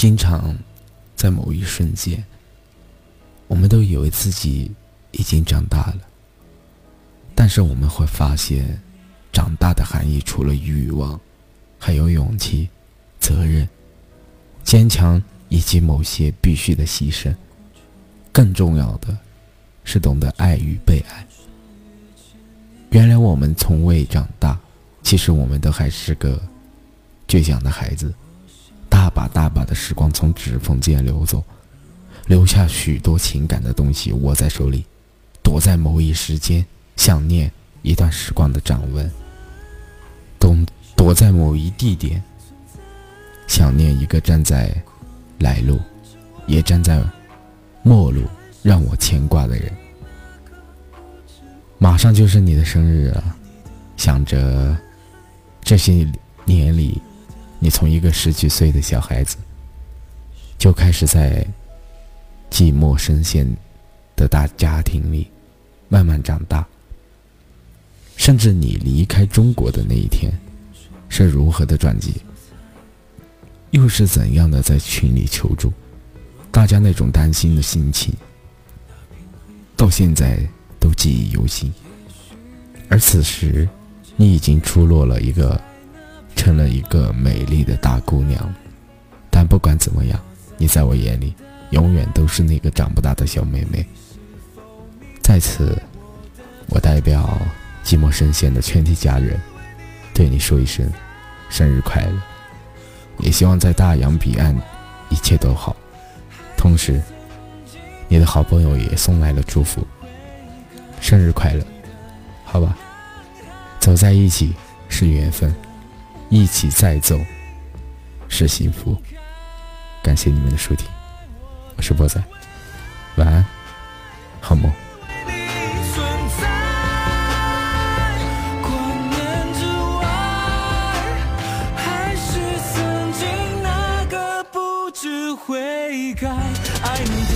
经常在某一瞬间，我们都以为自己已经长大了，但是我们会发现，长大的含义除了欲望，还有勇气、责任、坚强以及某些必须的牺牲。更重要的是懂得爱与被爱。原来我们从未长大，其实我们都还是个倔强的孩子。大把大把的时光从指缝间流走，留下许多情感的东西握在手里，躲在某一时间，想念一段时光的掌纹；躲躲在某一地点，想念一个站在来路，也站在末路让我牵挂的人。马上就是你的生日了，想着这些年里。从一个十几岁的小孩子，就开始在寂寞深陷的大家庭里慢慢长大，甚至你离开中国的那一天是如何的转机，又是怎样的在群里求助，大家那种担心的心情，到现在都记忆犹新。而此时，你已经出落了一个。成了一个美丽的大姑娘，但不管怎么样，你在我眼里永远都是那个长不大的小妹妹。在此，我代表寂寞深陷的全体家人，对你说一声生日快乐，也希望在大洋彼岸一切都好。同时，你的好朋友也送来了祝福，生日快乐，好吧，走在一起是缘分。一起再走，是幸福。感谢你们的收听，我是波仔，晚安，好梦。改，爱。